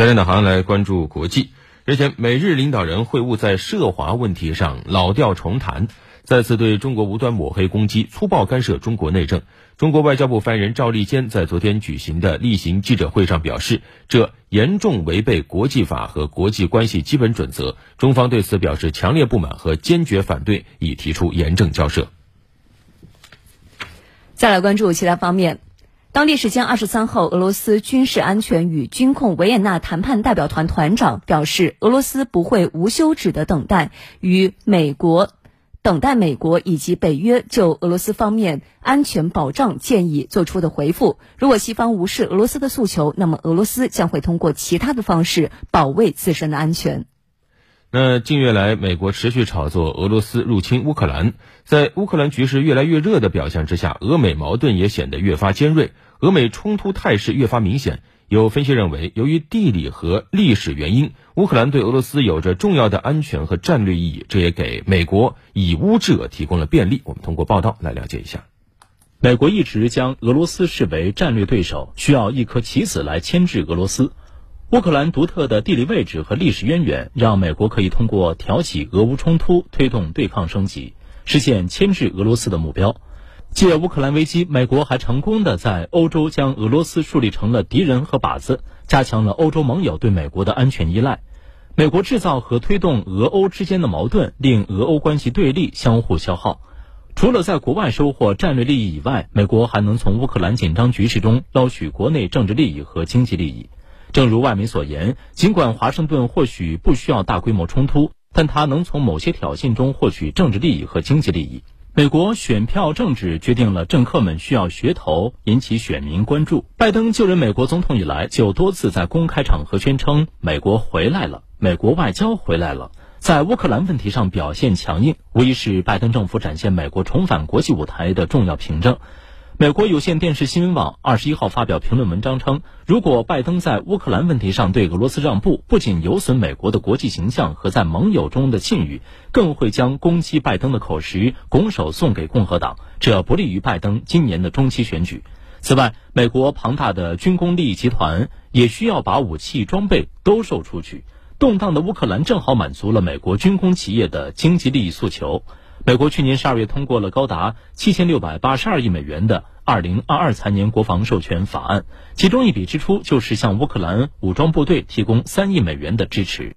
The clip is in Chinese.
焦点导航来关注国际。日前，美日领导人会晤在涉华问题上老调重弹，再次对中国无端抹黑攻击、粗暴干涉中国内政。中国外交部发言人赵立坚在昨天举行的例行记者会上表示，这严重违背国际法和国际关系基本准则，中方对此表示强烈不满和坚决反对，已提出严正交涉。再来关注其他方面。当地时间二十三号，俄罗斯军事安全与军控维也纳谈判代表团团长表示，俄罗斯不会无休止的等待与美国等待美国以及北约就俄罗斯方面安全保障建议做出的回复。如果西方无视俄罗斯的诉求，那么俄罗斯将会通过其他的方式保卫自身的安全。那近月来，美国持续炒作俄罗斯入侵乌克兰，在乌克兰局势越来越热的表象之下，俄美矛盾也显得越发尖锐，俄美冲突态势越发明显。有分析认为，由于地理和历史原因，乌克兰对俄罗斯有着重要的安全和战略意义，这也给美国以乌制俄提供了便利。我们通过报道来了解一下。美国一直将俄罗斯视为战略对手，需要一颗棋子来牵制俄罗斯。乌克兰独特的地理位置和历史渊源，让美国可以通过挑起俄乌冲突，推动对抗升级，实现牵制俄罗斯的目标。借乌克兰危机，美国还成功的在欧洲将俄罗斯树立成了敌人和靶子，加强了欧洲盟友对美国的安全依赖。美国制造和推动俄欧之间的矛盾，令俄欧关系对立，相互消耗。除了在国外收获战略利益以外，美国还能从乌克兰紧张局势中捞取国内政治利益和经济利益。正如外媒所言，尽管华盛顿或许不需要大规模冲突，但他能从某些挑衅中获取政治利益和经济利益。美国选票政治决定了政客们需要噱头引起选民关注。拜登就任美国总统以来，就多次在公开场合宣称“美国回来了，美国外交回来了”。在乌克兰问题上表现强硬，无疑是拜登政府展现美国重返国际舞台的重要凭证。美国有线电视新闻网二十一号发表评论文章称，如果拜登在乌克兰问题上对俄罗斯让步，不仅有损美国的国际形象和在盟友中的信誉，更会将攻击拜登的口实拱手送给共和党，这不利于拜登今年的中期选举。此外，美国庞大的军工利益集团也需要把武器装备兜售出去。动荡的乌克兰正好满足了美国军工企业的经济利益诉求。美国去年十二月通过了高达七千六百八十二亿美元的二零二二财年国防授权法案，其中一笔支出就是向乌克兰武装部队提供三亿美元的支持。